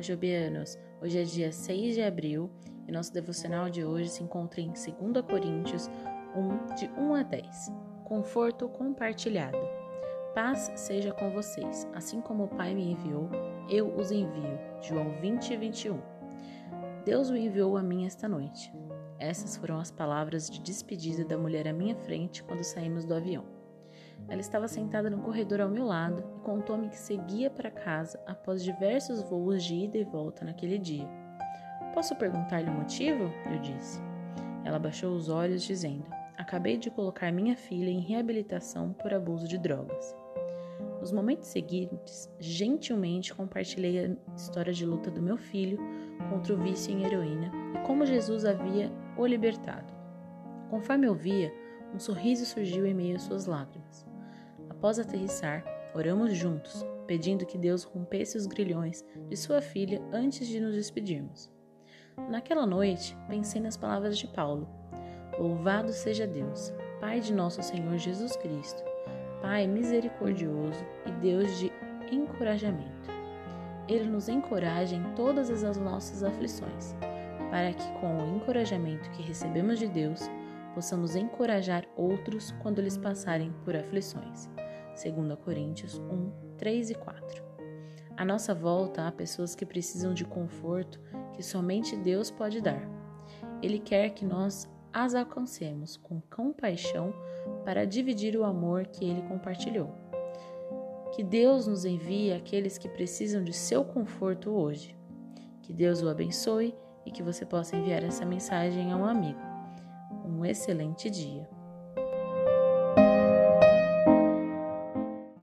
Jobianos! Hoje é dia 6 de abril e nosso devocional de hoje se encontra em 2 Coríntios 1, de 1 a 10. Conforto compartilhado. Paz seja com vocês, assim como o Pai me enviou, eu os envio. João 20, 21. Deus o enviou a mim esta noite. Essas foram as palavras de despedida da mulher à minha frente quando saímos do avião. Ela estava sentada no corredor ao meu lado e contou-me que seguia para casa após diversos voos de ida e volta naquele dia. Posso perguntar-lhe o motivo? Eu disse. Ela baixou os olhos, dizendo: Acabei de colocar minha filha em reabilitação por abuso de drogas. Nos momentos seguintes, gentilmente compartilhei a história de luta do meu filho contra o vício em heroína e como Jesus havia o libertado. Conforme eu via, um sorriso surgiu em meio às suas lágrimas. Após aterrissar, oramos juntos, pedindo que Deus rompesse os grilhões de sua filha antes de nos despedirmos. Naquela noite, pensei nas palavras de Paulo: Louvado seja Deus, Pai de nosso Senhor Jesus Cristo, Pai misericordioso e Deus de encorajamento. Ele nos encoraja em todas as nossas aflições, para que, com o encorajamento que recebemos de Deus, possamos encorajar outros quando eles passarem por aflições. 2 Coríntios 1, 3 e 4. À nossa volta há pessoas que precisam de conforto que somente Deus pode dar. Ele quer que nós as alcancemos com compaixão para dividir o amor que ele compartilhou. Que Deus nos envie aqueles que precisam de seu conforto hoje. Que Deus o abençoe e que você possa enviar essa mensagem a um amigo. Um excelente dia.